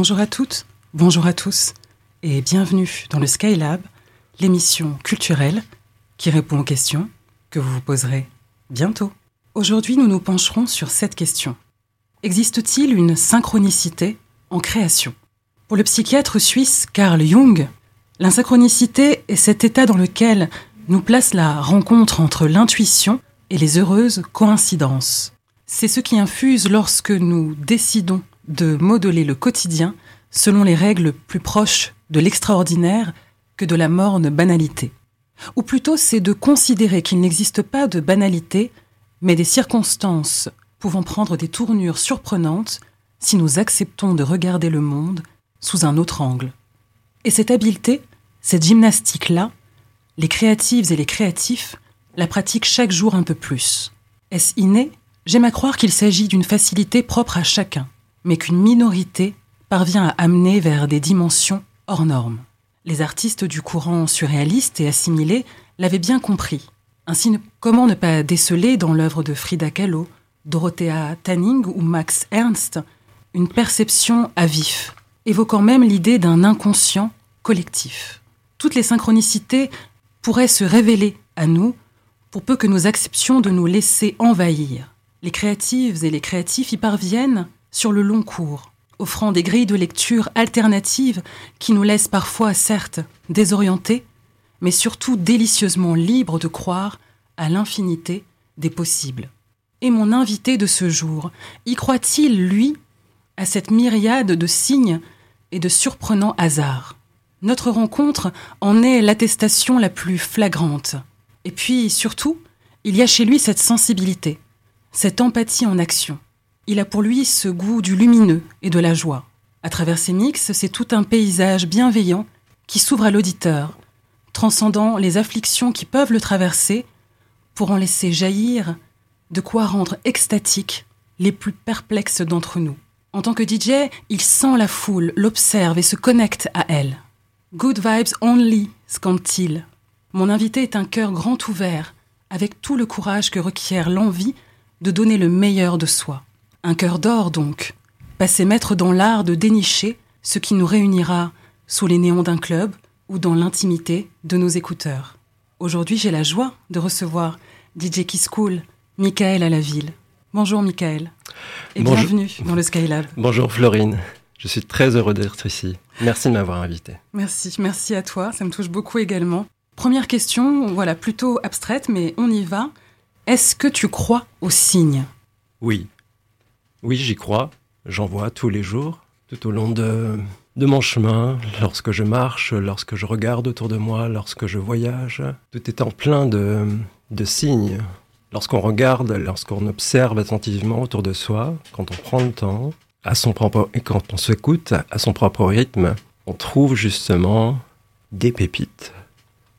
Bonjour à toutes, bonjour à tous, et bienvenue dans le Skylab, l'émission culturelle qui répond aux questions que vous vous poserez bientôt. Aujourd'hui, nous nous pencherons sur cette question. Existe-t-il une synchronicité en création? Pour le psychiatre suisse Carl Jung, l'insynchronicité est cet état dans lequel nous place la rencontre entre l'intuition et les heureuses coïncidences. C'est ce qui infuse lorsque nous décidons de modeler le quotidien selon les règles plus proches de l'extraordinaire que de la morne banalité. Ou plutôt c'est de considérer qu'il n'existe pas de banalité, mais des circonstances pouvant prendre des tournures surprenantes si nous acceptons de regarder le monde sous un autre angle. Et cette habileté, cette gymnastique-là, les créatives et les créatifs la pratiquent chaque jour un peu plus. Est-ce inné? J'aime à croire qu'il s'agit d'une facilité propre à chacun, mais qu'une minorité parvient à amener vers des dimensions hors normes. Les artistes du courant surréaliste et assimilé l'avaient bien compris. Ainsi, comment ne pas déceler dans l'œuvre de Frida Kahlo, Dorothea Tanning ou Max Ernst une perception à vif, évoquant même l'idée d'un inconscient collectif? Toutes les synchronicités pourraient se révéler à nous pour peu que nous acceptions de nous laisser envahir. Les créatives et les créatifs y parviennent sur le long cours, offrant des grilles de lecture alternatives qui nous laissent parfois, certes, désorientés, mais surtout délicieusement libres de croire à l'infinité des possibles. Et mon invité de ce jour, y croit-il, lui, à cette myriade de signes et de surprenants hasards? Notre rencontre en est l'attestation la plus flagrante. Et puis, surtout, il y a chez lui cette sensibilité, cette empathie en action. Il a pour lui ce goût du lumineux et de la joie. À travers ses mix, c'est tout un paysage bienveillant qui s'ouvre à l'auditeur, transcendant les afflictions qui peuvent le traverser pour en laisser jaillir de quoi rendre extatique les plus perplexes d'entre nous. En tant que DJ, il sent la foule, l'observe et se connecte à elle. Good vibes only, scande-t-il. Mon invité est un cœur grand ouvert, avec tout le courage que requiert l'envie de donner le meilleur de soi. Un cœur d'or donc, passé maître dans l'art de dénicher ce qui nous réunira sous les néons d'un club ou dans l'intimité de nos écouteurs. Aujourd'hui, j'ai la joie de recevoir DJ Kiss Cool, Michael à la ville. Bonjour Michael et bienvenue dans le Skylab. Bonjour Florine, je suis très heureux d'être ici. Merci de m'avoir invité. Merci, merci à toi, ça me touche beaucoup également. Première question, voilà, plutôt abstraite, mais on y va. Est-ce que tu crois aux signes Oui. Oui, j'y crois. J'en vois tous les jours, tout au long de, mon chemin, lorsque je marche, lorsque je regarde autour de moi, lorsque je voyage. Tout est en plein de, de signes. Lorsqu'on regarde, lorsqu'on observe attentivement autour de soi, quand on prend le temps, à son propre, et quand on s'écoute à son propre rythme, on trouve justement des pépites.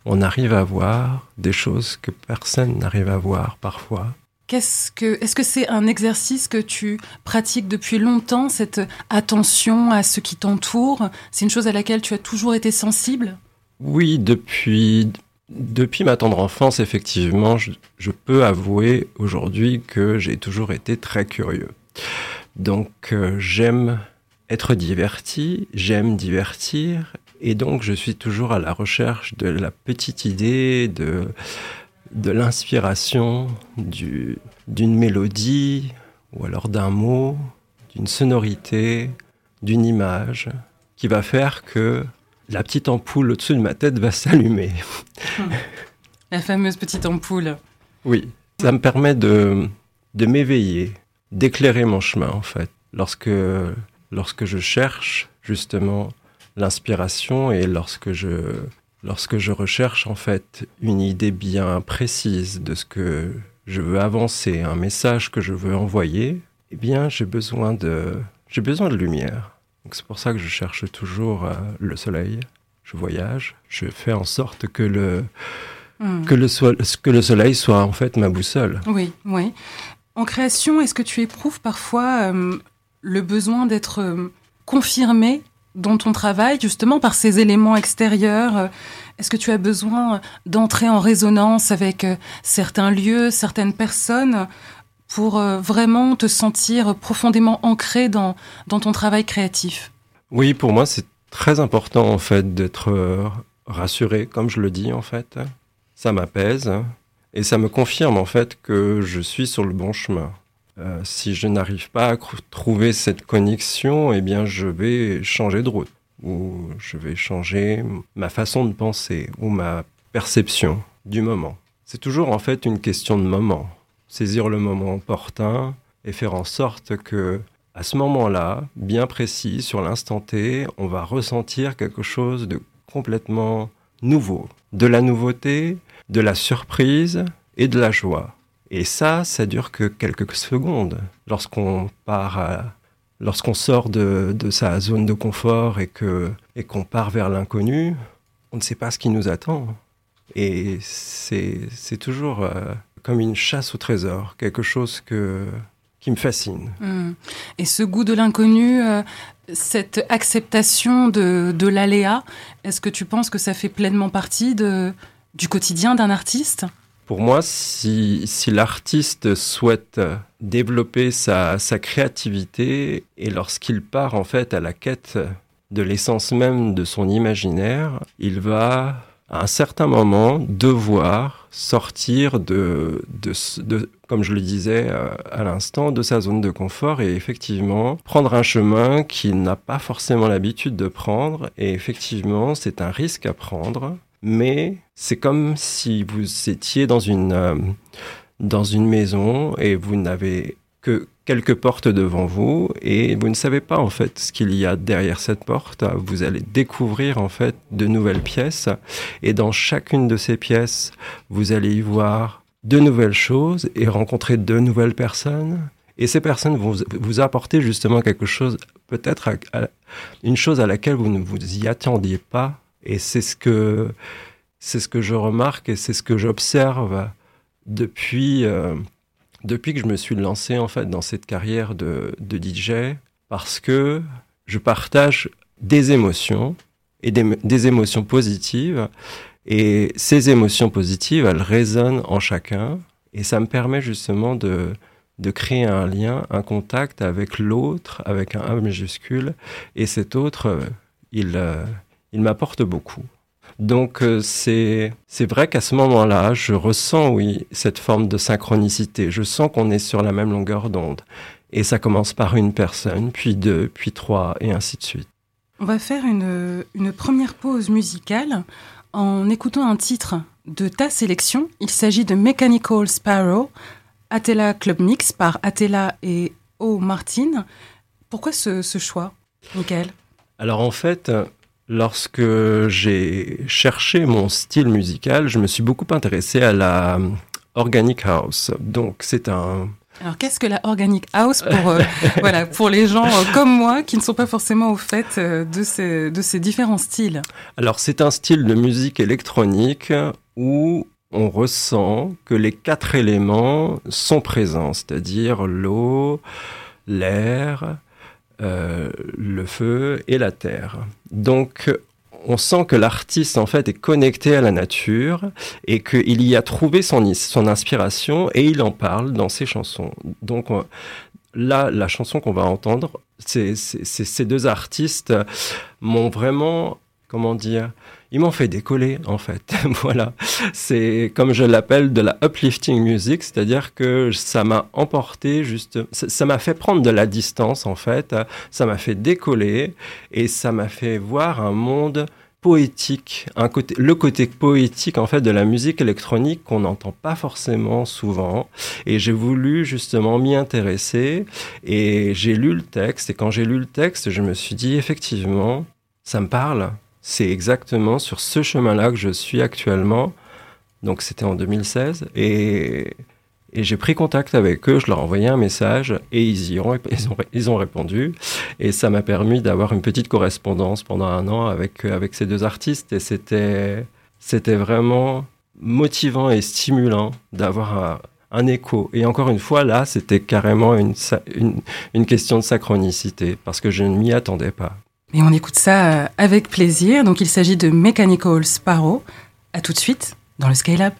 On arrive à voir des choses que personne n'arrive à voir parfois est-ce que c'est un exercice que tu pratiques depuis longtemps, cette attention à ce qui t'entoure? C'est une chose à laquelle tu as toujours été sensible? Oui, depuis, depuis ma tendre enfance, effectivement, je, peux avouer aujourd'hui que j'ai toujours été très curieux. Donc euh, j'aime être diverti, j'aime divertir, et donc je suis toujours à la recherche de la petite idée, de de l'inspiration, d'une mélodie, ou alors d'un mot, d'une sonorité, d'une image, qui va faire que la petite ampoule au-dessus de ma tête va s'allumer. La fameuse petite ampoule. Oui, ça me permet de, de m'éveiller, d'éclairer mon chemin en fait. Lorsque, lorsque je cherche justement l'inspiration et lorsque je, lorsque je recherche en fait une idée bien précise de ce que je veux avancer, un message que je veux envoyer, eh bien j'ai besoin de j'ai besoin de lumière. c'est pour ça que je cherche toujours euh, le soleil. Je voyage, je fais en sorte que le hmm. que le, que le soleil soit en fait ma boussole. Oui, oui. En création, est-ce que tu éprouves parfois euh, le besoin d'être euh, confirmé dans ton travail, justement par ces éléments extérieurs euh, Est-ce que tu as besoin d'entrer en résonance avec euh, certains lieux, certaines personnes pour euh, vraiment te sentir profondément ancré dans, dans ton travail créatif? Oui, pour moi, c'est très important en fait d'être rassuré, comme je le dis en fait. Ça m'apaise et ça me confirme en fait que je suis sur le bon chemin. Euh, si je n'arrive pas à trouver cette connexion, eh bien, je vais changer de route ou je vais changer ma façon de penser ou ma perception du moment. C'est toujours en fait une question de moment. Saisir le moment opportun et faire en sorte que à ce moment-là, bien précis, sur l'instant T, on va ressentir quelque chose de complètement nouveau. De la nouveauté, de la surprise et de la joie. Et ça, ça dure que quelques secondes. Lorsqu'on part lorsqu'on sort de, sa zone de confort et que et qu'on part vers l'inconnu, on ne sait pas ce qui nous attend. Et c'est toujours euh, comme une chasse au trésor, quelque chose que qui me fascine. Hmm. Et ce goût de l'inconnu, euh, cette acceptation de, de l'aléa, est-ce que tu penses que ça fait pleinement partie de, du quotidien d'un artiste? Pour moi, si, l'artiste souhaite développer sa, sa créativité et lorsqu'il part en fait à la quête de l'essence même de son imaginaire, il va à un certain moment devoir sortir de, de, de, comme je le disais euh, à l'instant, de sa zone de confort et effectivement prendre un chemin qu'il n'a pas forcément l'habitude de prendre. Et effectivement, c'est un risque à prendre, mais c'est comme si vous étiez dans une, euh, dans une maison et vous n'avez que quelques portes devant vous et vous ne savez pas en fait ce qu'il y a derrière cette porte. Vous allez découvrir en fait de nouvelles pièces et dans chacune de ces pièces, vous allez y voir de nouvelles choses et rencontrer de nouvelles personnes. Et ces personnes vont vous apporter justement quelque chose, peut-être une chose à laquelle vous ne vous y attendiez pas. Et c'est ce que c'est ce que je remarque et c'est ce que j'observe depuis euh, depuis que je me suis lancé en fait dans cette carrière de, de DJ, parce que je partage des émotions et des, des, émotions positives. Et ces émotions positives, elles résonnent en chacun. Et ça me permet justement de, de créer un lien, un contact avec l'autre, avec un A majuscule. Et cet autre, il, euh, il m'apporte beaucoup. Donc euh, c'est vrai qu'à ce moment-là, je ressens oui cette forme de synchronicité. Je sens qu'on est sur la même longueur d'onde. Et ça commence par une personne, puis deux, puis trois, et ainsi de suite. On va faire une, une première pause musicale en écoutant un titre de ta sélection. Il s'agit de Mechanical Sparrow, Atella Club Mix par Atella et O. Martin. Pourquoi ce, ce choix, Michael? Alors en fait, Lorsque j'ai cherché mon style musical, je me suis beaucoup intéressé à la organic house. Donc c'est un alors, qu'est-ce que la organic house pour, euh, voilà, pour les gens euh, comme moi qui ne sont pas forcément au fait euh, de, ces, de ces différents styles? Alors, c'est un style de musique électronique où on ressent que les quatre éléments sont présents, c'est-à-dire l'eau, l'air, euh, le feu et la terre. Donc on sent que l'artiste en fait est connecté à la nature et qu'il y a trouvé son, son inspiration et il en parle dans ses chansons. Donc là, la chanson qu'on va entendre, c'est ces deux artistes m'ont vraiment, comment dire, ils m'ont fait décoller en fait. voilà, c'est comme je l'appelle de la uplifting music, c'est-à-dire que ça m'a emporté juste, ça m'a fait prendre de la distance en fait, ça m'a fait décoller et ça m'a fait voir un monde poétique, le côté poétique en fait de la musique électronique qu'on n'entend pas forcément souvent. Et j'ai voulu justement m'y intéresser et j'ai lu le texte. Et quand j'ai lu le texte, je me suis dit effectivement, ça me parle c'est exactement sur ce chemin-là que je suis actuellement. Donc c'était en 2016 et, j'ai pris contact avec eux, je leur ai envoyé un message et ils y ont, ils ont, ils ont répondu et ça m'a permis d'avoir une petite correspondance pendant un an avec, avec ces deux artistes et c'était, vraiment motivant et stimulant d'avoir un, écho. Et encore une fois, là, c'était carrément une, une, une question de synchronicité parce que je ne m'y attendais pas. Et on écoute ça euh, avec plaisir. Donc il s'agit de Mechanical Sparrow. À tout de suite dans le Skylab.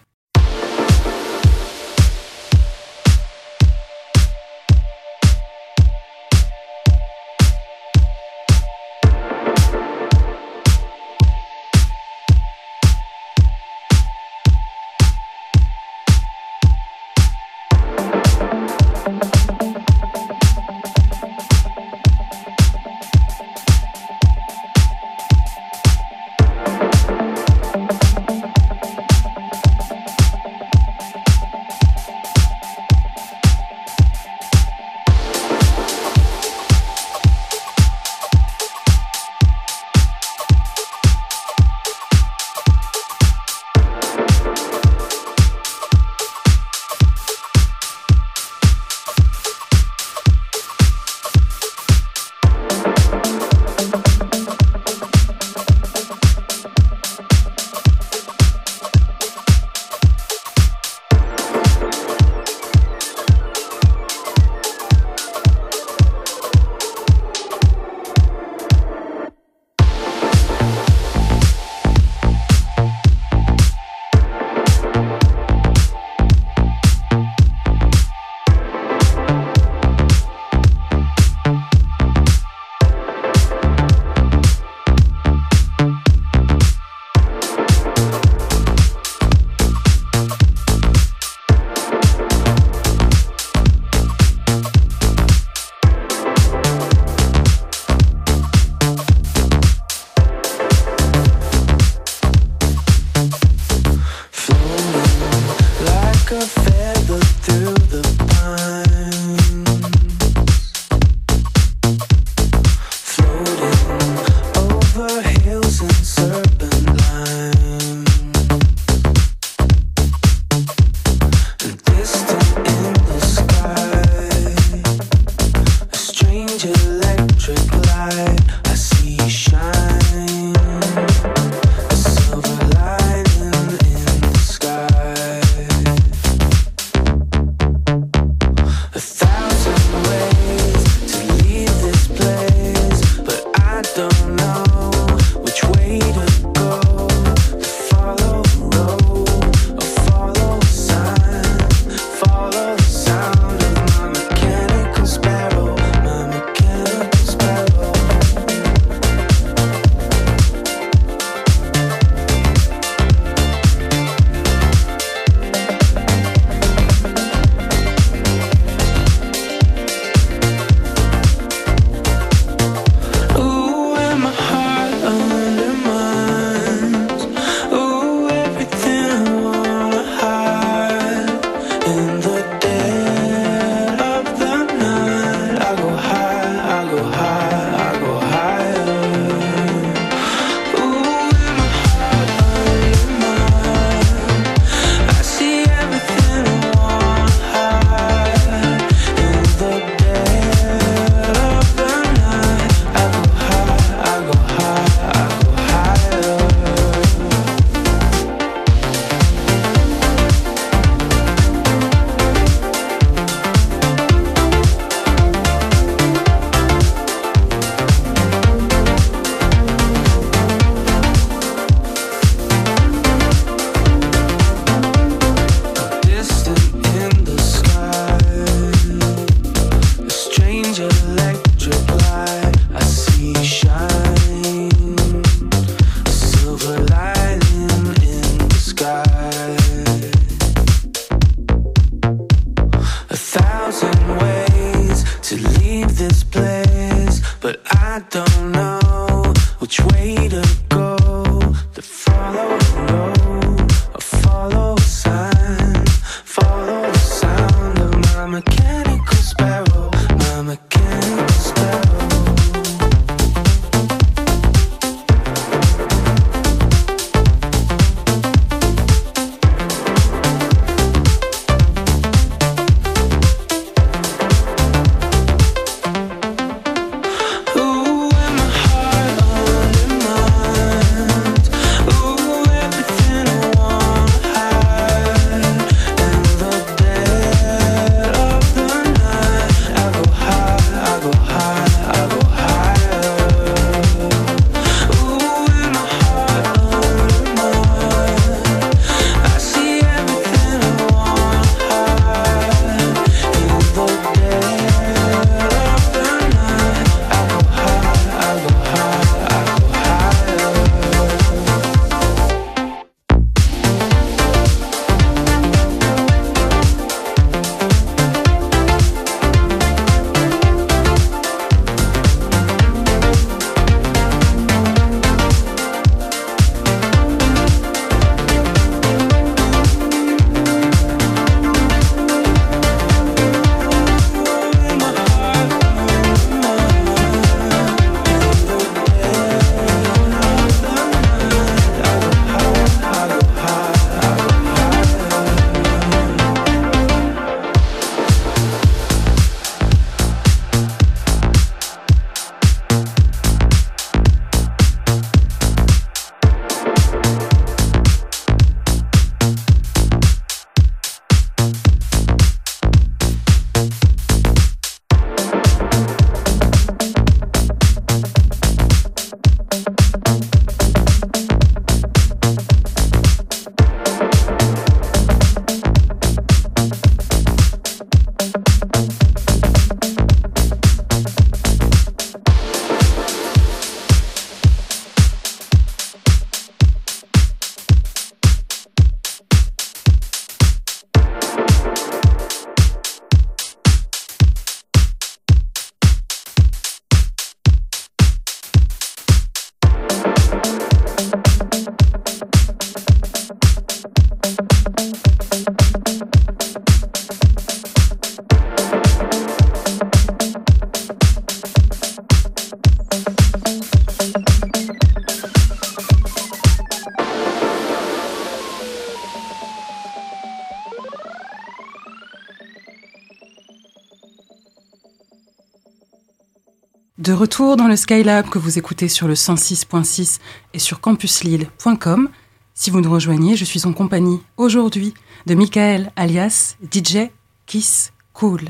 De retour dans le Skylab que vous écoutez sur le 106.6 et sur campuslille.com. Si vous nous rejoignez, je suis en compagnie aujourd'hui de Michael alias DJ Kiss Cool.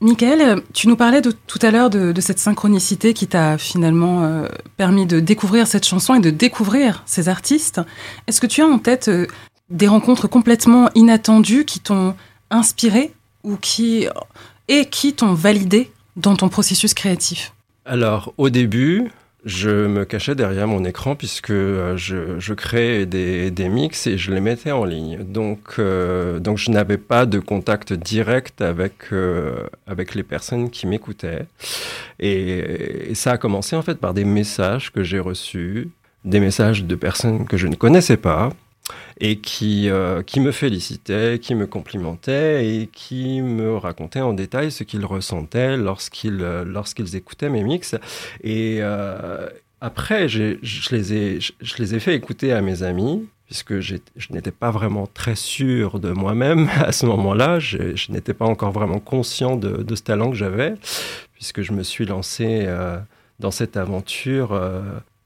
Michael, tu nous parlais tout à l'heure de, cette synchronicité qui t'a finalement euh, permis de découvrir cette chanson et de découvrir ces artistes. Est-ce que tu as en tête euh, des rencontres complètement inattendues qui t'ont inspiré ou qui, et qui t'ont validé dans ton processus créatif? Alors, au début, je me cachais derrière mon écran puisque euh, je, créais des, des, mix et je les mettais en ligne. Donc, euh, donc je n'avais pas de contact direct avec, euh, avec les personnes qui m'écoutaient. Et, ça a commencé en fait par des messages que j'ai reçus, des messages de personnes que je ne connaissais pas, et qui, euh, qui me félicitait, qui me complimentait et qui me racontait en détail ce qu'ils ressentaient lorsqu'ils euh, lorsqu'ils écoutaient mes mix. Et euh, après, je les, ai, je, les ai fait écouter à mes amis puisque je n'étais pas vraiment très sûr de moi-même à ce moment-là. Je, n'étais pas encore vraiment conscient de, de ce talent que j'avais, puisque je me suis lancé dans cette aventure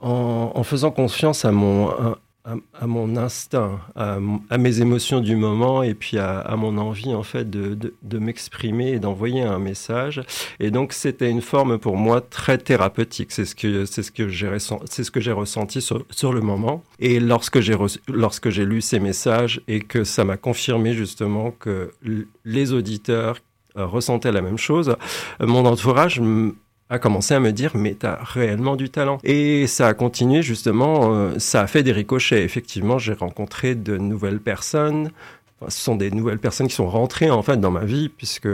en, en, faisant confiance à mon, à, mon instinct, à, mes émotions du moment et puis à, mon envie en fait de, m'exprimer et d'envoyer un message. Et donc c'était une forme pour moi très thérapeutique. C'est ce que c'est ce que j'ai ressenti sur, le moment. Et lorsque j'ai lorsque j'ai lu ces messages et que ça m'a confirmé justement que les auditeurs euh, ressentaient la même chose, mon entourage a commencé à me dire mais t'as réellement du talent et ça a continué justement euh, ça a fait des ricochets effectivement j'ai rencontré de nouvelles personnes enfin, ce sont des nouvelles personnes qui sont rentrées en fait dans ma vie puisque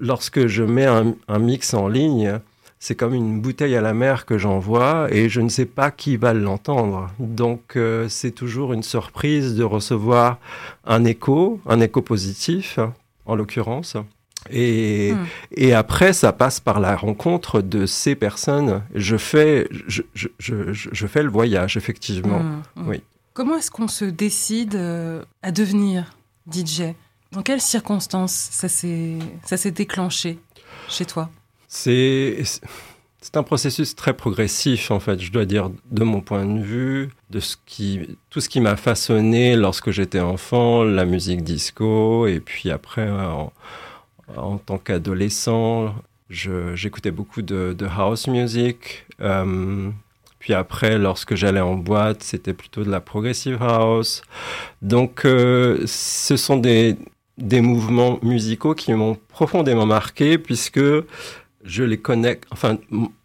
lorsque je mets un, un mix en ligne c'est comme une bouteille à la mer que j'envoie et je ne sais pas qui va l'entendre. Donc euh, c'est toujours une surprise de recevoir un écho, un écho positif en l'occurrence. Et, mmh. et, après, ça passe par la rencontre de ces personnes. Je fais, je, je, je, je fais le voyage, effectivement. Mmh, mmh. Oui. Comment est-ce qu'on se décide euh, à devenir DJ Dans quelles circonstances ça s'est déclenché chez toi? C'est c'est un processus très progressif, en fait, je dois dire, de mon point de vue, de ce qui, tout ce qui m'a façonné lorsque j'étais enfant, la musique disco, et puis après, en, en tant qu'adolescent, j'écoutais beaucoup de, house music. Euh, puis après, lorsque j'allais en boîte, c'était plutôt de la progressive house. Donc, euh, ce sont des, des mouvements musicaux qui m'ont profondément marqué puisque je les connecte, enfin,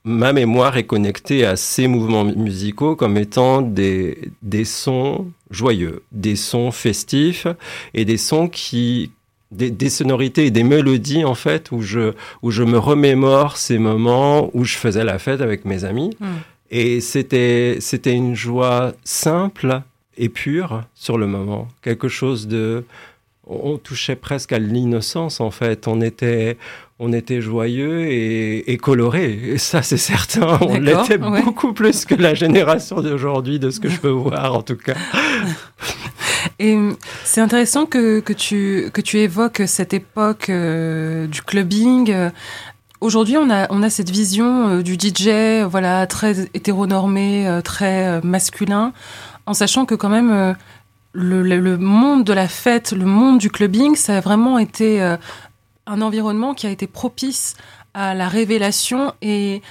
ma mémoire est connectée à ces mouvements musicaux comme étant des, des sons joyeux, des sons festifs et des sons qui, des, des, sonorités et des mélodies en fait où je où je me remémore ces moments où je faisais la fête avec mes amis. Mm. et c'était c'était une joie simple et pure sur le moment. Quelque chose de on touchait presque à l'innocence en fait. On était on était joyeux et, et coloré et ça c'est certain on l'était ouais. beaucoup plus que la génération d'aujourd'hui de ce que je peux voir en tout cas Et c'est intéressant que, que, tu, que tu évoques cette époque euh, du clubbing. Aujourd'hui, on a, on a cette vision euh, du DJ, voilà, très hétéronormé, euh, très masculin, en sachant que quand même euh, le, le, le, monde de la fête, le monde du clubbing, ça a vraiment été euh, un environnement qui a été propice à la révélation et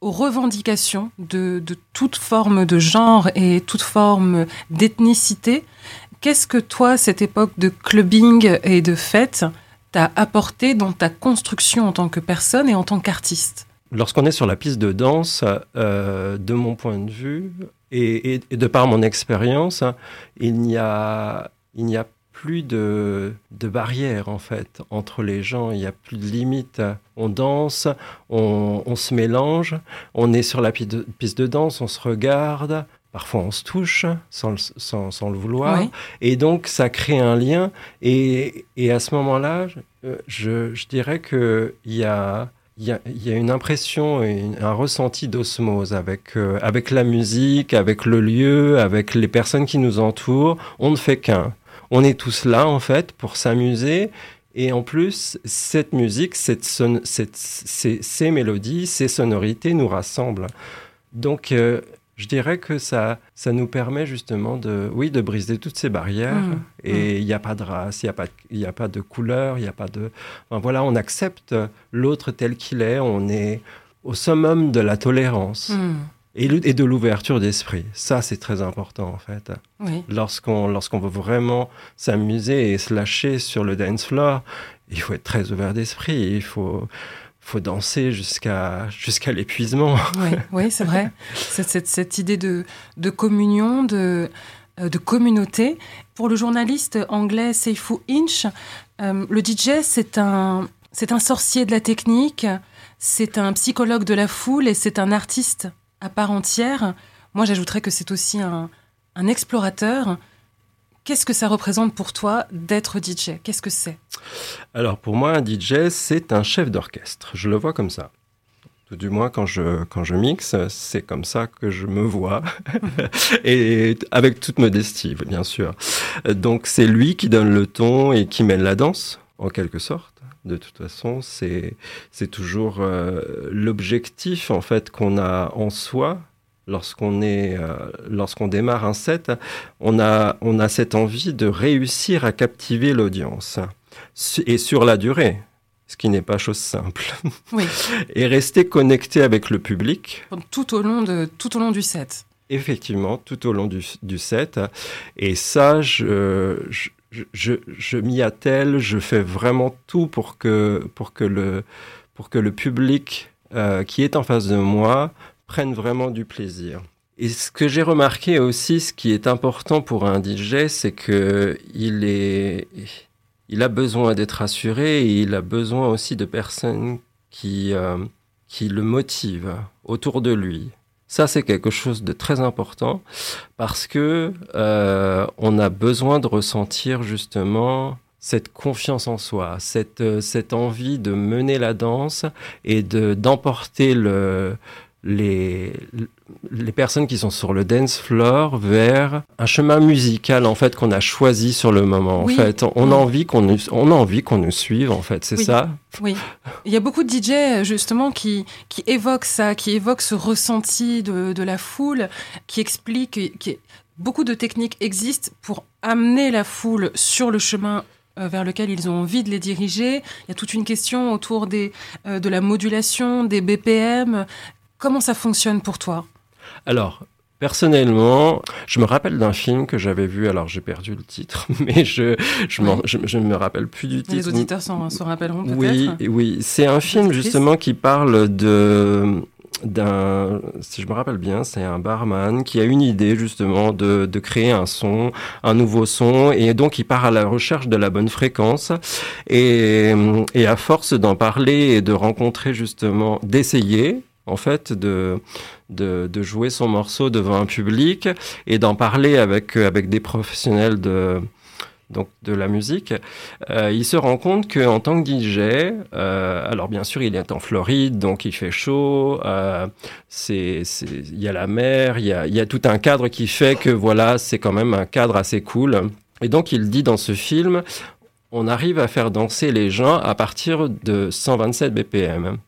aux revendications de, de toute forme de genre et toute forme d'ethnicité. Qu'est-ce que toi, cette époque de clubbing et de fête, t'a apporté dans ta construction en tant que personne et en tant qu'artiste? Lorsqu'on est sur la piste de danse, euh, de mon point de vue, et, de par mon expérience, il n'y a, il n'y a plus de, de barrières en fait entre les gens, il n'y a plus de limites. On danse, on, se mélange, on est sur la piste de danse, on se regarde, Parfois, on se touche sans, sans, sans le vouloir. Oui. Et donc, ça crée un lien. Et, et à ce moment-là, je, je, dirais qu'il y a, y, a, y a une impression, une, un ressenti d'osmose avec, euh, avec la musique, avec le lieu, avec les personnes qui nous entourent. On ne fait qu'un. On est tous là, en fait, pour s'amuser Et en plus, cette musique, cette cette, ces, ces, mélodies, ces sonorités nous rassemblent. Donc, euh, je dirais que ça, ça nous permet justement de, oui, de briser toutes ces barrières. Mmh. et mmh. il n'y a pas de race, il n'y a, pas, a pas de couleur, il n'y a pas de... voilà, on accepte l'autre tel qu'il est, on est au summum de la tolérance. Mmh. Et, et, de l'ouverture d'esprit. Ça, c'est très important, en fait. Oui. Lorsqu'on lorsqu'on veut vraiment s'amuser et se lâcher sur le dance floor, il faut être très ouvert d'esprit. Il faut faut danser jusqu'à jusqu'à l'épuisement. Oui, c'est vrai. Cette, cette, idée de, de communion, de, euh, de communauté. Pour le journaliste anglais Seifu Inch, euh, le DJ, c'est un, c'est un sorcier de la technique, c'est un psychologue de la foule et c'est un artiste à part entière. Moi, j'ajouterais que c'est aussi un, un explorateur. Qu'est-ce que ça représente pour toi d'être DJ Qu'est-ce que c'est? Alors pour moi, un DJ, c'est un chef d'orchestre. Je le vois comme ça. Tout du moins, quand je, quand je mixe, c'est comme ça que je me vois. et avec toute modestie, bien sûr. Donc c'est lui qui donne le ton et qui mène la danse, en quelque sorte. De toute façon, c'est toujours euh, l'objectif en fait qu'on a en soi lorsqu'on est, euh, lorsqu'on démarre un set, on a, on a cette envie de réussir à captiver l'audience et sur la durée. Ce qui n'est pas chose simple. Oui. et rester connecté avec le public. Tout au long, de, tout au long du set. Effectivement, tout au long du, du set. Et ça, je, je, je, m'y attelle, je fais vraiment tout pour que, pour que, le, pour que le public euh, qui est en face de moi prennent vraiment du plaisir. Et ce que j'ai remarqué aussi, ce qui est important pour un DJ, c'est que il est, il a besoin d'être assuré et il a besoin aussi de personnes qui, euh, qui le motivent autour de lui. Ça, c'est quelque chose de très important parce que euh, on a besoin de ressentir justement cette confiance en soi, cette, cette envie de mener la danse et de d'emporter le, les, les personnes qui sont sur le dance floor vers un chemin musical en fait qu'on a choisi sur le moment. En fait, on a envie qu'on nous, on a envie qu'on nous suive en fait, c'est ça? Oui. Il y a beaucoup de DJ justement qui qui évoquent ça, qui évoquent ce ressenti de, de la foule, qui expliquent que beaucoup de techniques existent pour amener la foule sur le chemin euh, vers lequel ils ont envie de les diriger. Il y a toute une question autour des, euh, de la modulation, des BPM, Comment ça fonctionne pour toi Alors, Personnellement, je me rappelle d'un film que j'avais vu, alors j'ai perdu le titre, mais je je, je, me rappelle plus du titre. Les auditeurs s'en rappelleront peut-être Oui, oui. c'est un film justement qui parle de d'un, si je me rappelle bien, c'est un barman qui a une idée justement de, de créer un son, un nouveau son, et donc il part à la recherche de la bonne fréquence. Et, et à force d'en parler et de rencontrer justement, d'essayer, en fait, de, de, de, jouer son morceau devant un public et d'en parler avec, avec des professionnels de, donc de la musique, euh, il se rend compte qu'en tant que DJ, euh, alors bien sûr il est en Floride, donc il fait chaud, euh, c'est, il y a la mer, il y a, y a tout un cadre qui fait que voilà, c'est quand même un cadre assez cool. Et donc il dit dans ce film, on arrive à faire danser les gens à partir de 127 BPM.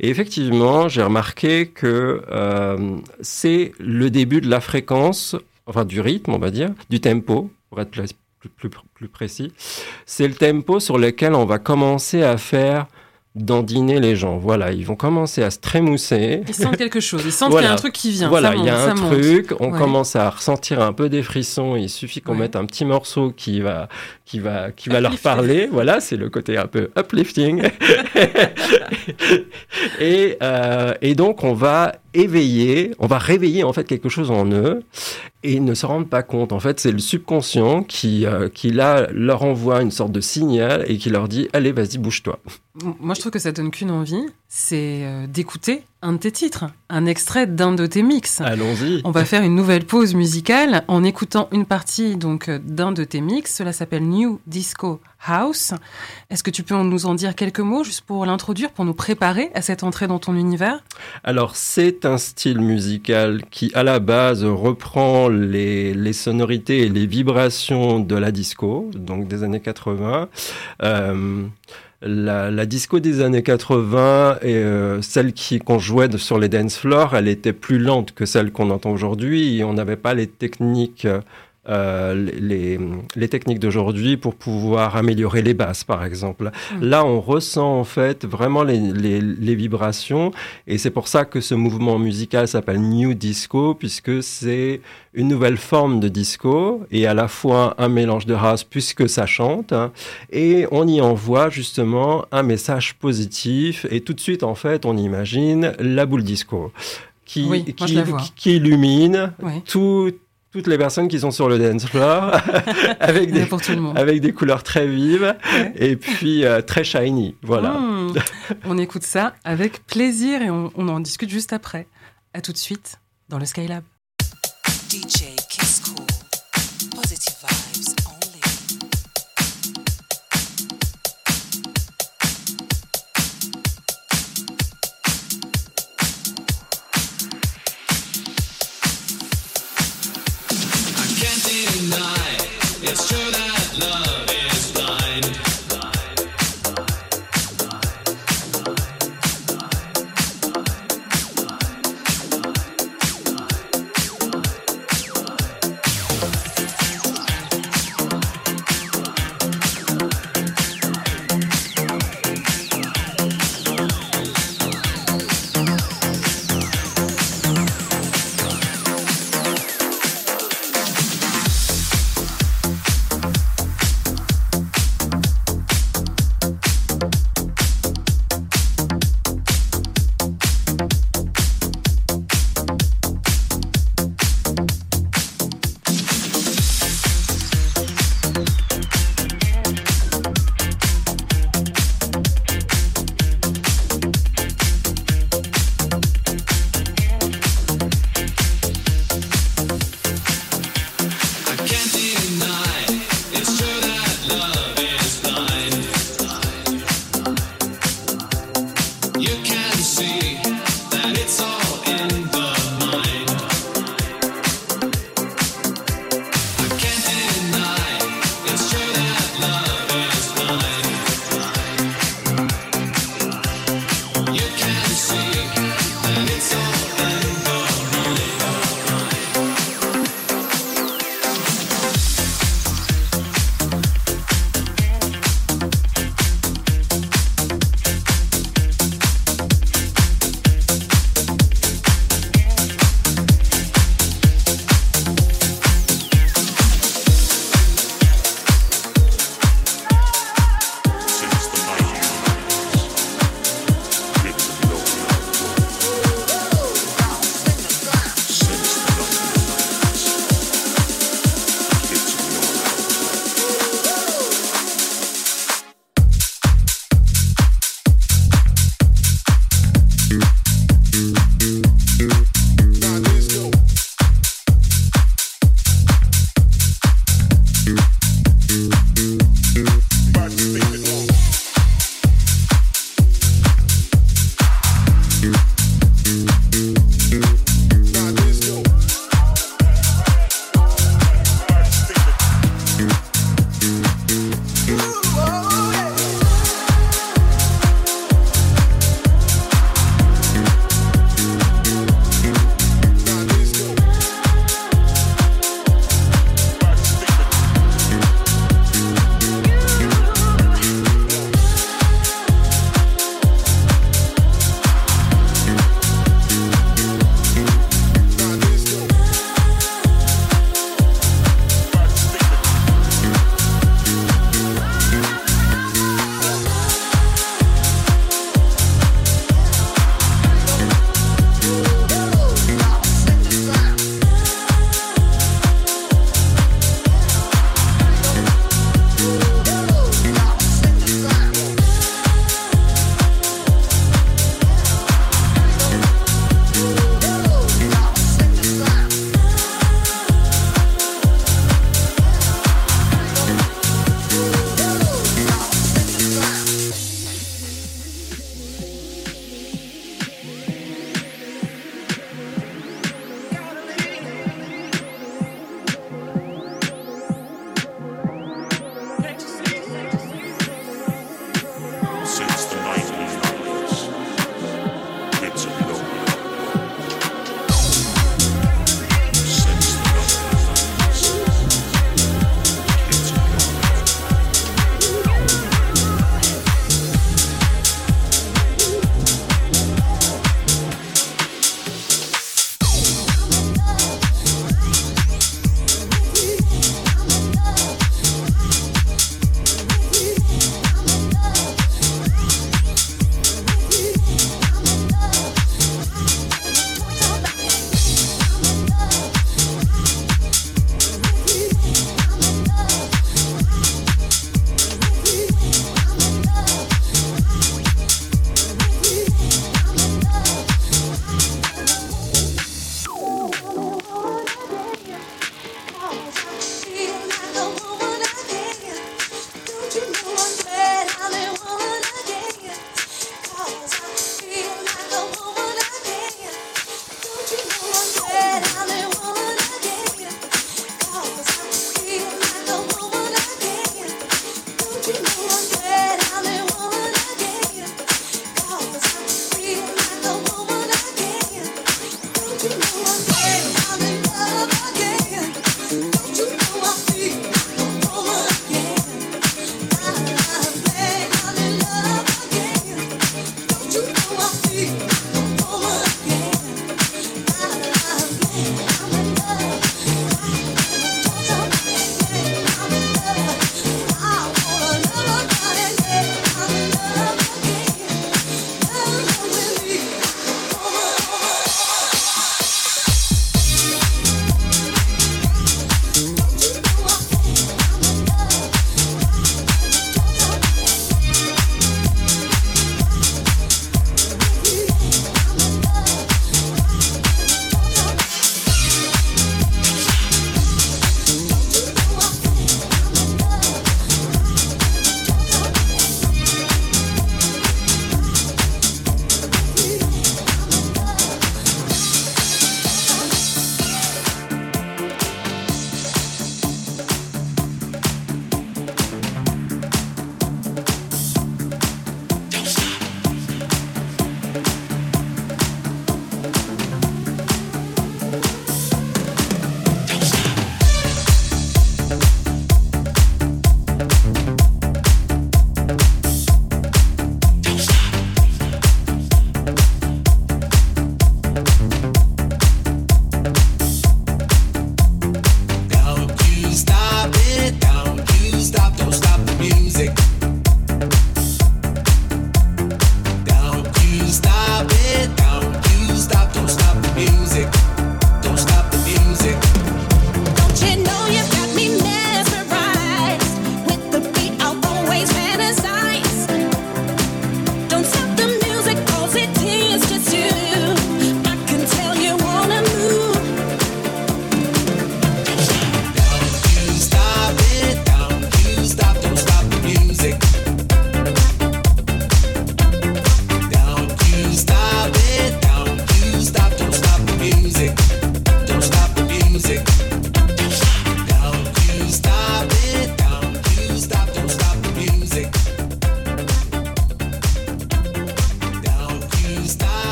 Et effectivement, j'ai remarqué que euh, c'est le début de la fréquence, enfin du rythme, on va dire, du tempo, pour être plus, précis. C'est le tempo sur lequel on va commencer à faire dandiner les gens. Voilà, ils vont commencer à se trémousser. Ils sentent quelque chose, ils sentent qu'il y a un truc qui vient. Voilà, il y a un truc, on commence à ressentir un peu des frissons, il suffit qu'on mette un petit morceau qui va qui va qui va leur parler. Voilà, c'est le côté un peu uplifting. et euh, et donc on va éveiller, on va réveiller en fait quelque chose en eux et ils ne se rendent pas compte. En fait, c'est le subconscient qui, euh, qui là, leur envoie une sorte de signal et qui leur dit Allez, vas-y, bouge-toi. Moi, je trouve que ça donne qu'une envie. c'est euh, d'écouter un de tes titres, un extrait d'un de tes mix. Allons-y. On va faire une nouvelle pause musicale en écoutant une partie donc euh, d'un de tes mix. Cela s'appelle New Disco House. Est-ce que tu peux nous en dire quelques mots juste pour l'introduire, pour nous préparer à cette entrée dans ton univers? Alors c'est un style musical qui à la base reprend les, les, sonorités et les vibrations de la disco, donc des années 80. Euh, la, disco des années 80 et euh, celle qui qu'on jouait sur les dance floors, elle était plus lente que celle qu'on entend aujourd'hui. On n'avait pas les techniques euh, les, les, techniques d'aujourd'hui pour pouvoir améliorer les basses, par exemple. Mm. Là, on ressent en fait vraiment les, les, les vibrations, et c'est pour ça que ce mouvement musical s'appelle New Disco, puisque c'est une nouvelle forme de disco, et à la fois un mélange de races, puisque ça chante, hein, et on y envoie justement un message positif, et tout de suite, en fait, on imagine la boule disco. Qui, qui, qui, illumine oui. tout, toutes les personnes qui sont sur le dance floor avec, des, avec des couleurs très vives ouais. et puis euh, très shiny. Voilà. Mmh. on écoute ça avec plaisir et on, on, en discute juste après. À tout de suite dans le Skylab. DJ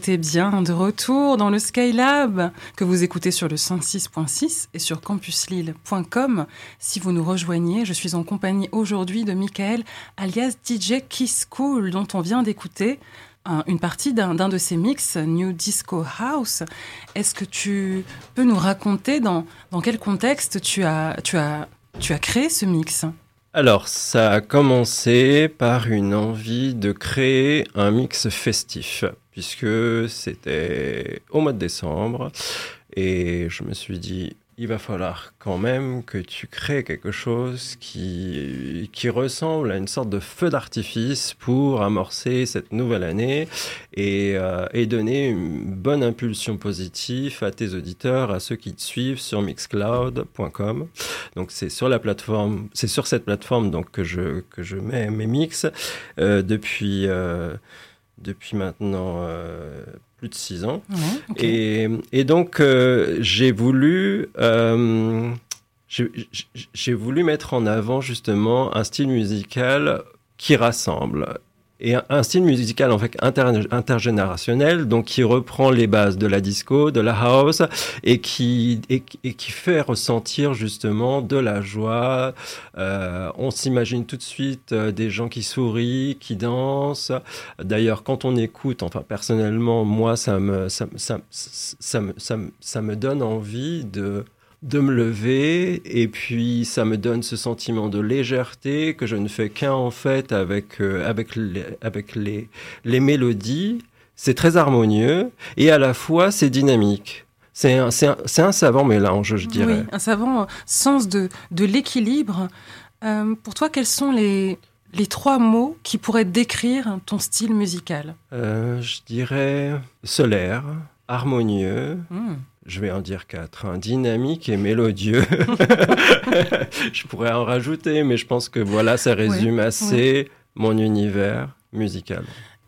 était bien de retour dans le Skylab que vous écoutez sur le 106.6 et sur campuslille.com. Si vous nous rejoignez, je suis en compagnie aujourd'hui de Michael alias DJ Kiss Cool dont on vient d'écouter un- une partie d'un de ses mix New Disco House. Est-ce que tu peux nous raconter dans, quel contexte tu as créé ce mix? Alors, ça a commencé par une envie de créer un mix festif, puisque c'était au mois de décembre, et je me suis dit, il va falloir quand même que tu crées quelque chose qui, qui ressemble à une sorte de feu d'artifice pour amorcer cette nouvelle année et, euh, et donner une bonne impulsion positive à tes auditeurs, à ceux qui te suivent sur mixcloud.com. Donc c'est sur la plateforme, c'est sur cette plateforme donc que je que je mets mes mix euh, depuis euh, depuis maintenant euh, plus de six ans. Et, et donc, euh, j'ai voulu, euh, j'ai voulu mettre en avant justement un style musical qui rassemble. Et un, style musical en fait inter- intergénérationnel, donc qui reprend les bases de la disco, de la house, et qui, et, qui fait ressentir justement de la joie. Euh, on s'imagine tout de suite euh, des gens qui sourient, qui dansent, D'ailleurs, quand on écoute, enfin personnellement, moi, ça me, ça, ça, ça, ça, me, ça me donne envie de, de me lever et puis ça me donne ce sentiment de légèreté que je ne fais qu'un en fait avec, euh, avec, les, avec les, les mélodies. C'est très harmonieux et à la fois c'est dynamique. C'est un, c'est un, c'est un savant mélange, je dirais. Oui, un savant euh, sens de, de l'équilibre. Euh, pour toi, quels sont les, les trois mots qui pourraient décrire ton style musical? Euh, je dirais solaire, harmonieux, Hmm. Je vais en dire quatre. hein. Dynamique et mélodieux. je pourrais en rajouter, mais je pense que voilà, ça résume assez mon univers musical.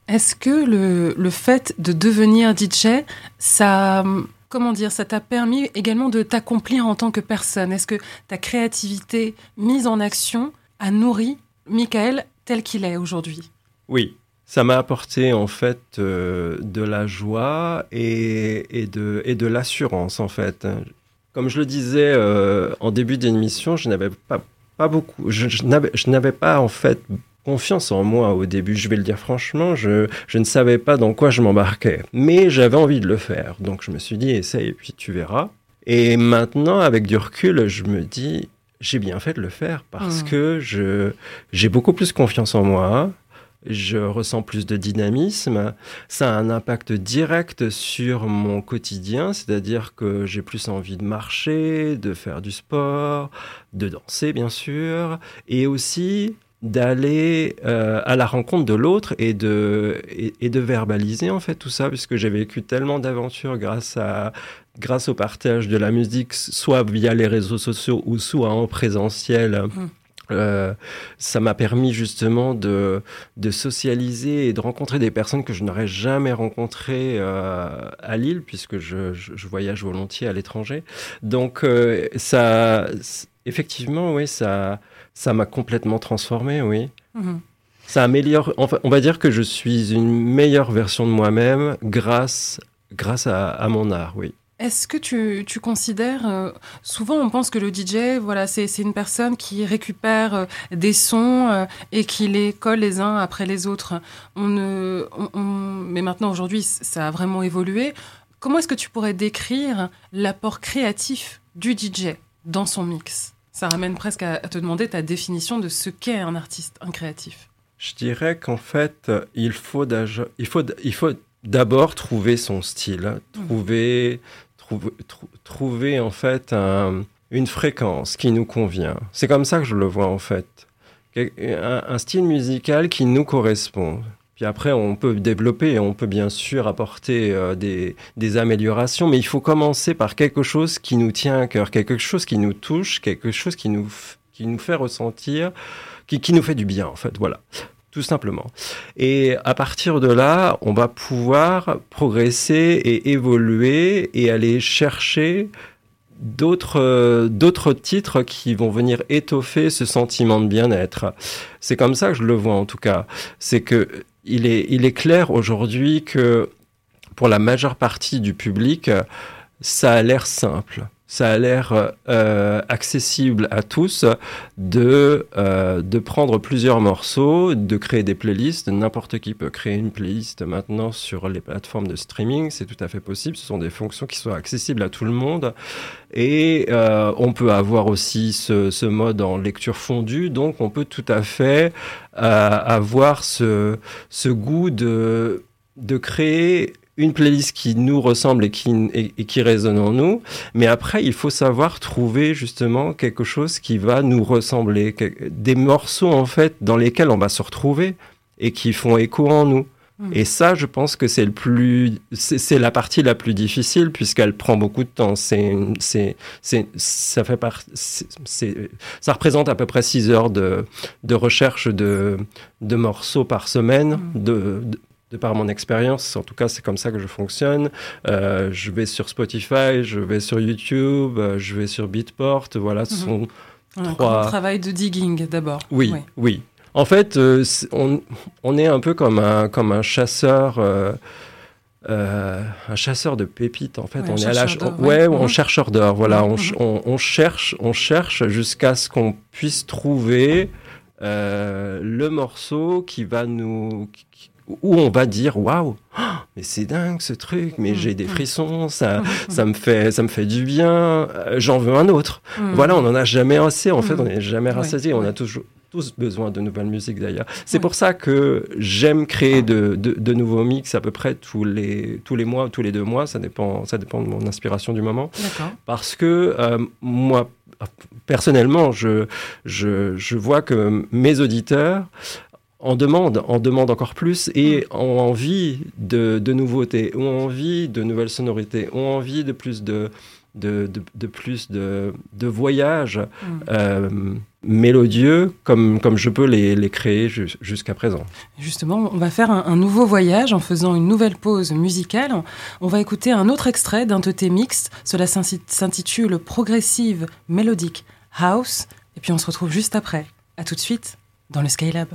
Est-ce que le, le fait de devenir DJ, ça, comment dire, ça t'a permis également de t'accomplir en tant que personne? Est-ce que ta créativité mise en action a nourri Michael tel qu'il est aujourd'hui? Oui, ça m'a apporté en fait euh, de la joie et, et de, et de l'assurance en fait. Comme je le disais euh, en début d'émission, je n'avais pas, pas beaucoup, je, je n'avais pas en fait confiance en moi au début, je vais le dire franchement, je, je ne savais pas dans quoi je m'embarquais, mais j'avais envie de le faire. Donc je me suis dit, essaye et puis tu verras. Et maintenant, avec du recul, je me dis, j'ai bien fait de le faire parce Mm. que je, j'ai beaucoup plus confiance en moi, je ressens plus de dynamisme, ça a un impact direct sur mon quotidien, c'est-à-dire que j'ai plus envie de marcher, de faire du sport, de danser bien sûr, et aussi d'aller euh, à la rencontre de l'autre et de, et, de verbaliser en fait tout ça, puisque j'ai vécu tellement d'aventures grâce, à, grâce au partage de la musique, soit via les réseaux sociaux ou soit en présentiel. Mm. Euh, ça m'a permis justement de, de socialiser et de rencontrer des personnes que je n'aurais jamais rencontrées euh, à Lille, puisque je, je- je voyage volontiers à l'étranger. Donc, euh, ça, effectivement, oui, ça, ça m'a complètement transformé, oui. Mhm. Ça améliore, enfin, on va dire que je suis une meilleure version de moi-même grâce, grâce à, à mon art, oui. Est-ce que tu, tu considères, euh, souvent on pense que le DJ, voilà, c'est une personne qui récupère euh, des sons euh, et qui les colle les uns après les autres. On ne, on- on- mais maintenant aujourd'hui, ça a vraiment évolué. Comment est-ce que tu pourrais décrire l'apport créatif du DJ dans son mix? Ça ramène presque à, à te demander ta définition de ce qu'est un artiste, un créatif. Je dirais qu'en fait, il faut, il faut, d- il faut d'abord trouver son style, trouver, trouver, trou- trouver en fait un- une fréquence qui nous convient. C'est comme ça que je le vois en fait. Un, style musical qui nous correspond. Puis après, on peut développer on peut bien sûr apporter euh, des, des améliorations, mais il faut commencer par quelque chose qui nous tient à cœur, quelque chose qui nous touche, quelque chose qui nous, qui nous fait ressentir, qui, qui nous fait du bien en fait. Voilà tout simplement. Et à partir de là, on va pouvoir progresser et évoluer et aller chercher d'autres euh, d'autres titres qui vont venir étoffer ce sentiment de bien-être. C'est comme ça que je le vois en tout cas. C'est que il est, il est clair aujourd'hui que pour la majeure partie du public, ça a l'air simple. Ça a l'air euh, accessible à tous de, euh, de prendre plusieurs morceaux, de créer des playlists. N'importe qui peut créer une playlist maintenant sur les plateformes de streaming. C'est tout à fait possible. Ce sont des fonctions qui sont accessibles à tout le monde. Et euh, on peut avoir aussi ce, mode en lecture fondue. Donc on peut tout à fait avoir ce, ce goût de, de créer une playlist qui nous ressemble et qui, et, et qui résonne en nous. Mais après, il faut savoir trouver justement quelque chose qui va nous ressembler. Des morceaux, en fait, dans lesquels on va se retrouver et qui font écho en nous. Mm. Et ça, je pense que c'est le plus, c'est la partie la plus difficile puisqu'elle prend beaucoup de temps. C'est, c'est, c'est, ça fait c'est, ça représente à peu près six heures de, de recherche de, de morceaux par semaine, Mm. de, de, de par mon expérience. En tout cas, c'est comme ça que je fonctionne. Euh, je vais sur Spotify, je vais sur YouTube, euh, je vais sur Beatport. Voilà, ce Mhm. sont Trois- travail de digging d'abord. oui, Ouais. oui. En fait, euh, on, on est un peu comme un, comme un chasseur. euh, euh, un chasseur de pépites en fait Ouais, on est à la ouais, ouais. on Mhm. chercheur d'or voilà on, Mhm. on, on cherche on cherche jusqu'à ce qu'on puisse trouver euh, le morceau qui va nous qui- où on va dire waouh mais c'est dingue ce truc mais j'ai des Mhm. frissons ça Mhm. ça me fait ça me fait du bien euh, j'en veux un autre Mm. voilà, on n'en a jamais assez. En fait, Mm. on n'est jamais Ouais, rassasié. On ouais. a toujours tous besoin de nouvelles musiques d'ailleurs. C'est Ouais. pour ça que j'aime créer de, de- de nouveaux mix à peu près tous les, tous les mois, tous les deux mois. Ça dépend, ça dépend de mon inspiration du moment. Parce que euh, moi, personnellement, je, je, je vois que mes auditeurs en demandent, en demandent encore plus et ont envie de, de nouveautés, ont envie de nouvelles sonorités, ont envie de plus de, de, de, de plus de, de voyages Mm. euh, mélodieux comme, comme je peux les, les créer jus- jusqu'à présent. Justement, on va faire un, un nouveau voyage en faisant une nouvelle pause musicale. On, va écouter un autre extrait d'un de tes mix. Cela s'intitule Progressive Melodic House. Et puis on se retrouve juste après. À tout de suite dans le Skylab.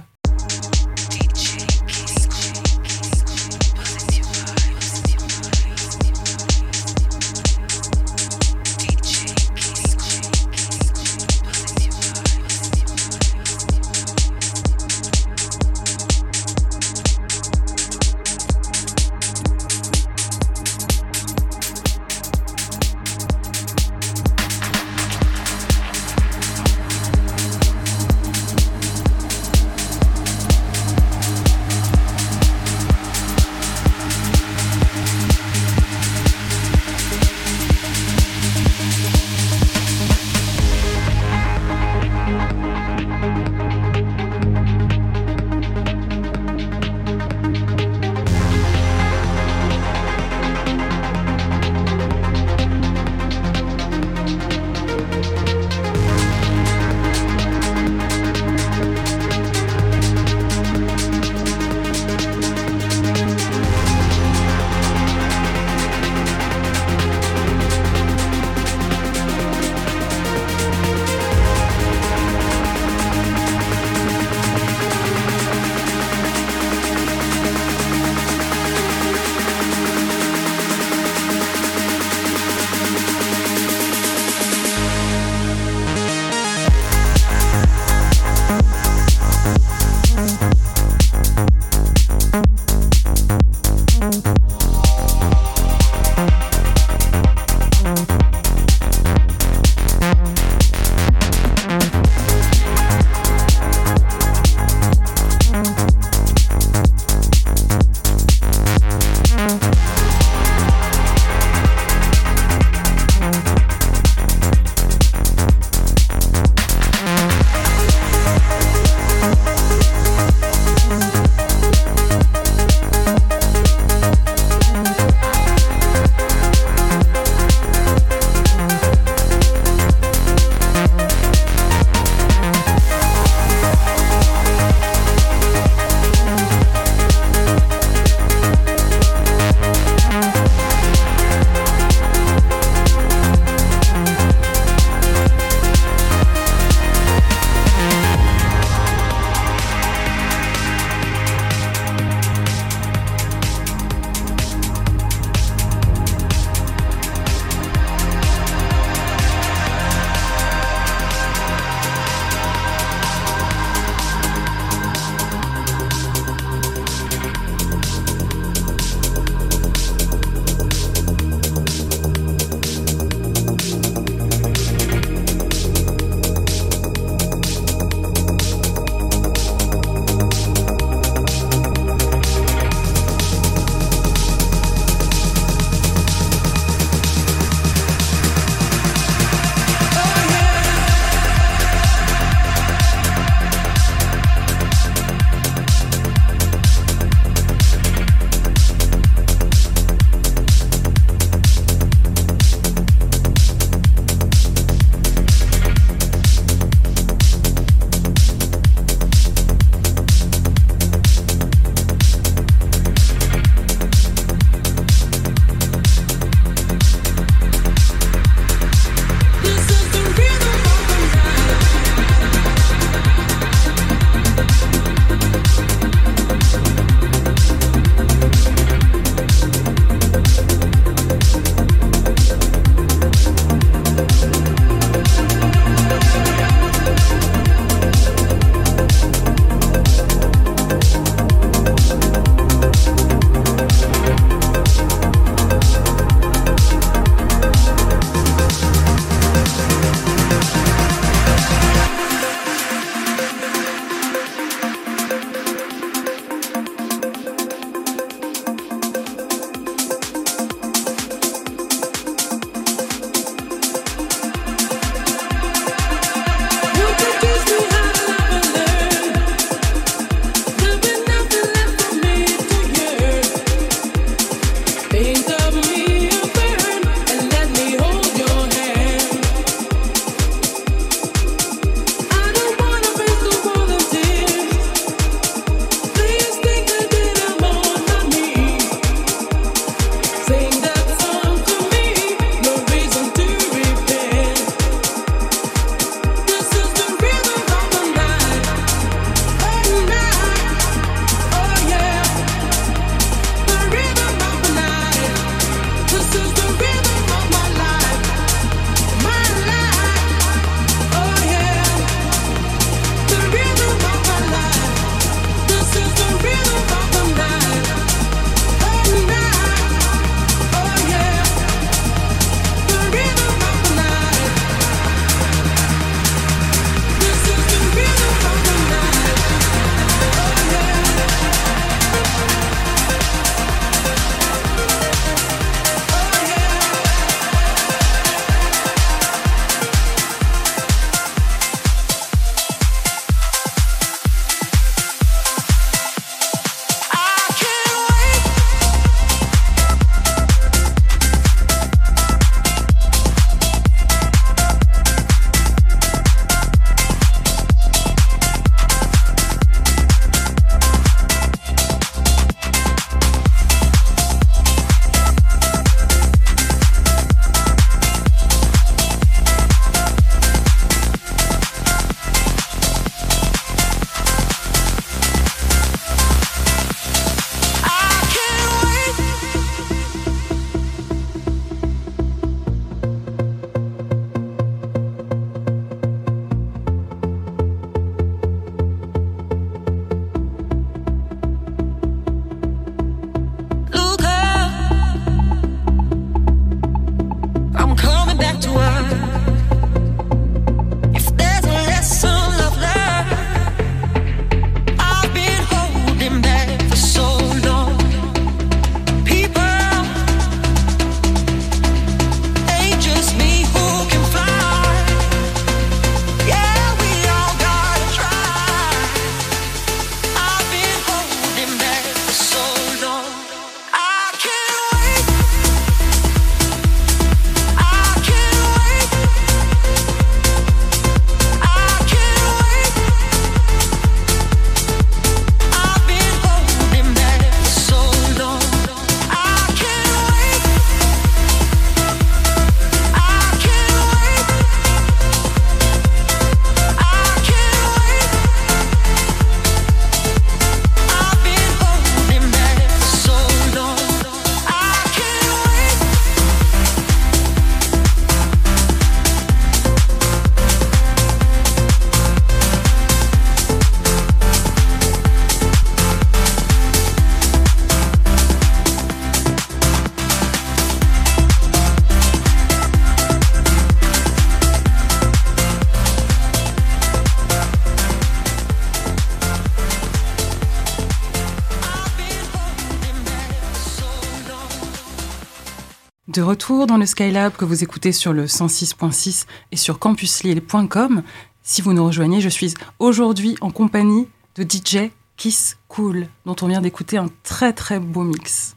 De retour dans le Skylab que vous écoutez sur le 106.6 et sur campuslille.com. Si vous nous rejoignez, je suis aujourd'hui en compagnie de DJ Kiss Cool, dont on vient d'écouter un très très beau mix.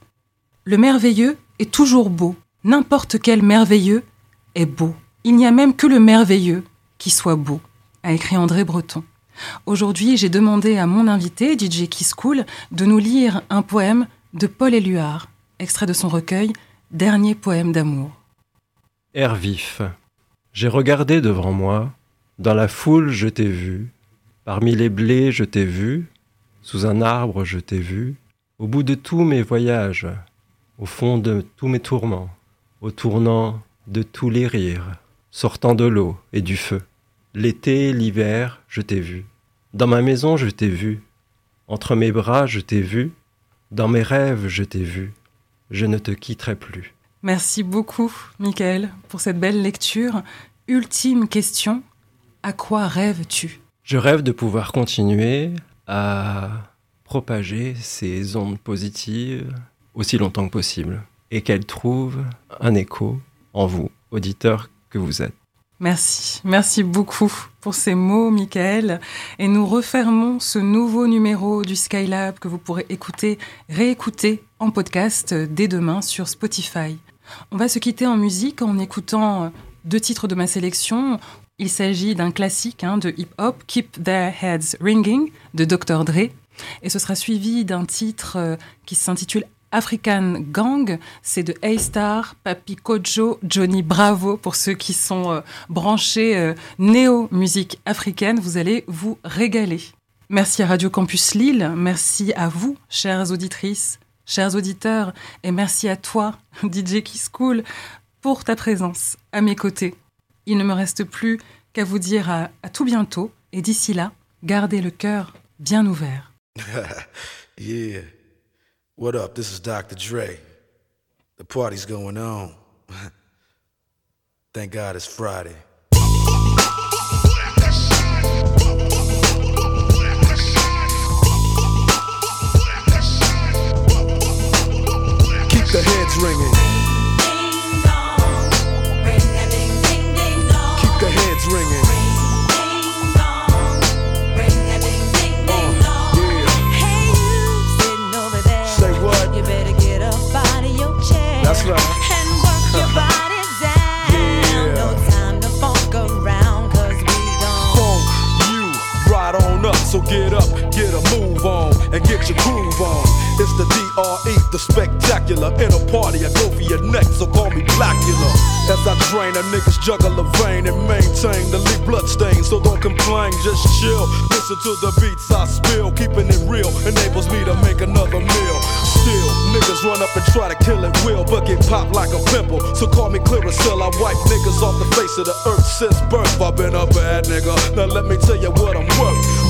Le merveilleux est toujours beau. N'importe quel merveilleux est beau. Il n'y a même que le merveilleux qui soit beau, a écrit André Breton. Aujourd'hui, j'ai demandé à mon invité, DJ Kiss Cool, de nous lire un poème de Paul Éluard, extrait de son recueil Dernier poème d'amour. Air vif. J'ai regardé devant moi. Dans la foule, je t'ai vu. Parmi les blés, je t'ai vu. Sous un arbre, je t'ai vu. Au bout de tous mes voyages, au fond de tous mes tourments, au tournant de tous les rires, sortant de l'eau et du feu. L'été, l'hiver, je t'ai vu. Dans ma maison, je t'ai vu. Entre mes bras, je t'ai vu. Dans mes rêves, je t'ai vu. Je ne te quitterai plus. Merci beaucoup, Michael, pour cette belle lecture. Ultime question, à quoi rêves-tu? Je rêve de pouvoir continuer à propager ces ondes positives aussi longtemps que possible et qu'elles trouvent un écho en vous, auditeurs que vous êtes. Merci, merci beaucoup pour ces mots, Michael. Et nous refermons ce nouveau numéro du Skylab que vous pourrez écouter, réécouter en podcast dès demain sur Spotify. On va se quitter en musique en écoutant deux titres de ma sélection. Il s'agit d'un classique hein, de hip-hop, Keep Their Heads Ringing, de Dr. Dre. Et ce sera suivi d'un titre euh, qui s'intitule African Gang, c'est de A-Star, Papi Kojo, Johnny Bravo pour ceux qui sont euh, branchés euh, néo-musique africaine. Vous allez vous régaler. Merci à Radio Campus Lille, merci à vous, chères auditrices, chers auditeurs, et merci à toi, DJ Kiss Cool, pour ta présence à mes côtés. Il ne me reste plus qu'à vous dire à, tout bientôt, et d'ici là, gardez le cœur bien ouvert. yeah. What up? This is Dr. Dre. The party's going on. Thank God it's Friday. phone's ringing. Keep the heads ringing. That's right. And work your body down. No time to funk we. Funk you right on up, so get up, get a move on and get your groove on. It's the DRE, the spectacular. In a party, I go for your neck, so call me Blackula. As I drain a niggas juggle a vein and maintain the leak blood stain. So don't complain, just chill. Listen to the beats I spill. Keeping it real enables me to make another meal. Still, niggas run up and try to kill it will, but get popped like a pimple. So call me clear as Clearasil. I wipe niggas off the face of the earth since birth. I've been a bad nigga. Now let me tell you what I'm worth.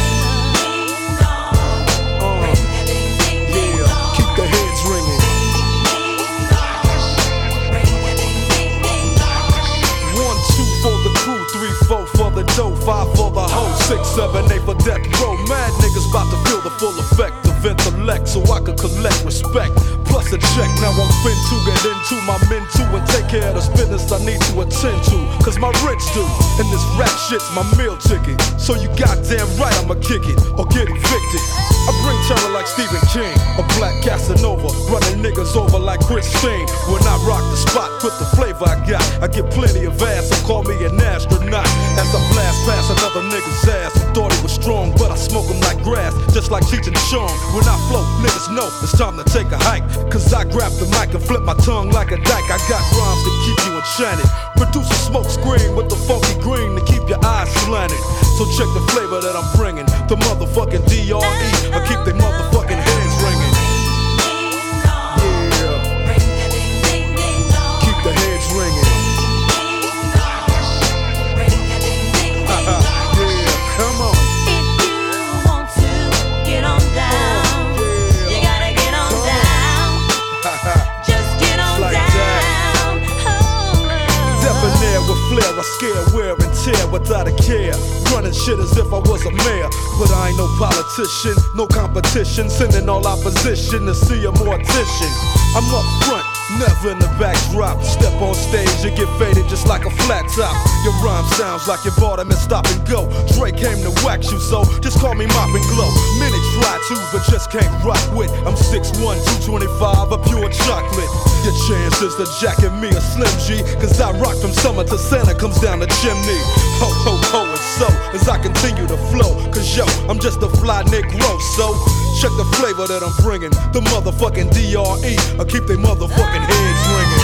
Five for the hoe, six, seven, eight for death row. Mad niggas about to feel the full effect of intellect, so I could collect respect. Plus a check, now I'm fin to get into my men too and take care of the business I need to attend to. Cause my rich do, and this rap shit's my meal ticket. So you goddamn right I'ma kick it or get evicted. I bring terror like Stephen King, a black Casanova, running niggas over like Christine. When I rock the spot with the flavor I got, I get plenty of ass, so call me an astronaut. As I blast past another nigga's ass, who thought he was strong, but I smoke him like grass, just like Cheech and. When I flow, niggas know it's time to take a hike. Cause I grab the mic and flip my tongue like a dyke. I got rhymes to keep you enchanted. Produce a smoke screen with the funky green to keep your eyes slanted. So check the flavor that I'm bringing. The motherfucking DRE. I keep they motherfucking hands ringing. Yeah. Keep the heads ringing. yeah, come on. Oh, Debonair with flair, I scare wearing get without a care. Running shit as if I was a mayor. But I ain't no politician, no competition. Sending all opposition to see a mortician. I'm up front, never in the backdrop. Step on stage, you get faded just like a flat top. Your rhyme sounds like you bought 'em and stop and go. Drake came to wax you, so just call me Mop and Glow. Many try to, but just can't rock with. I'm 6'1, 225, a pure chocolate. Your chances to jacket me a Slim G, cause I rock from summer to Santa comes down the chimney. Ho, ho, ho, and so as I continue to flow, cause yo, I'm just a fly Negro, so check the flavor that I'm bringing. The motherfucking DRE, I keep they motherfucking heads ringing.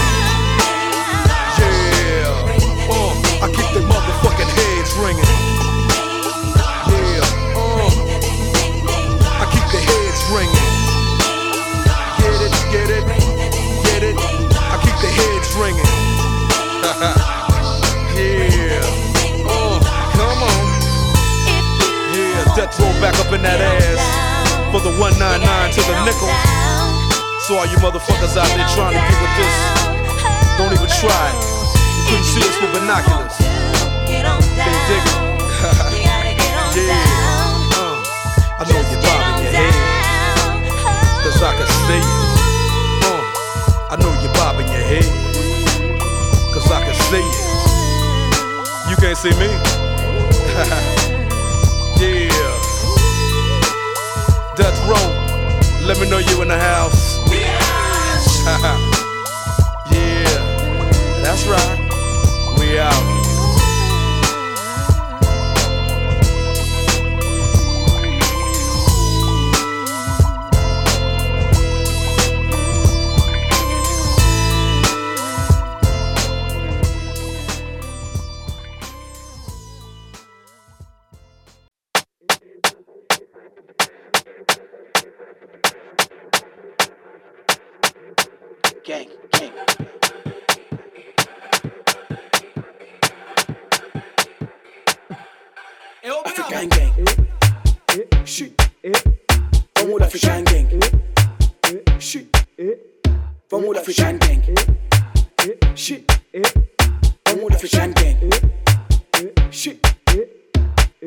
Death roll back up in that ass for the 199 to the nickel. So all you motherfuckers out there trying to get with this, don't even try it. You couldn't see us with binoculars. They dig it. yeah. Uh, I know you're bobbing your head, cause I can see it. Uh, I know you're bobbing your head, cause I can see it. You can't see me? let me know you in the house. yeah, that's right. We out.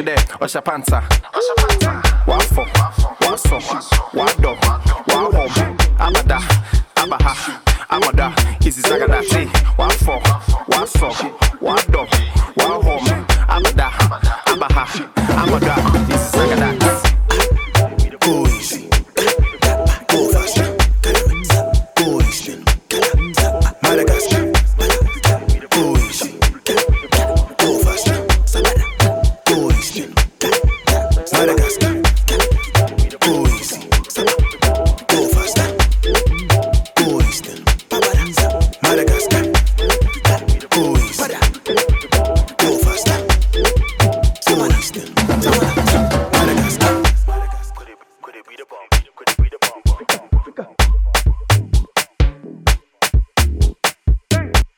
szydę, osia panca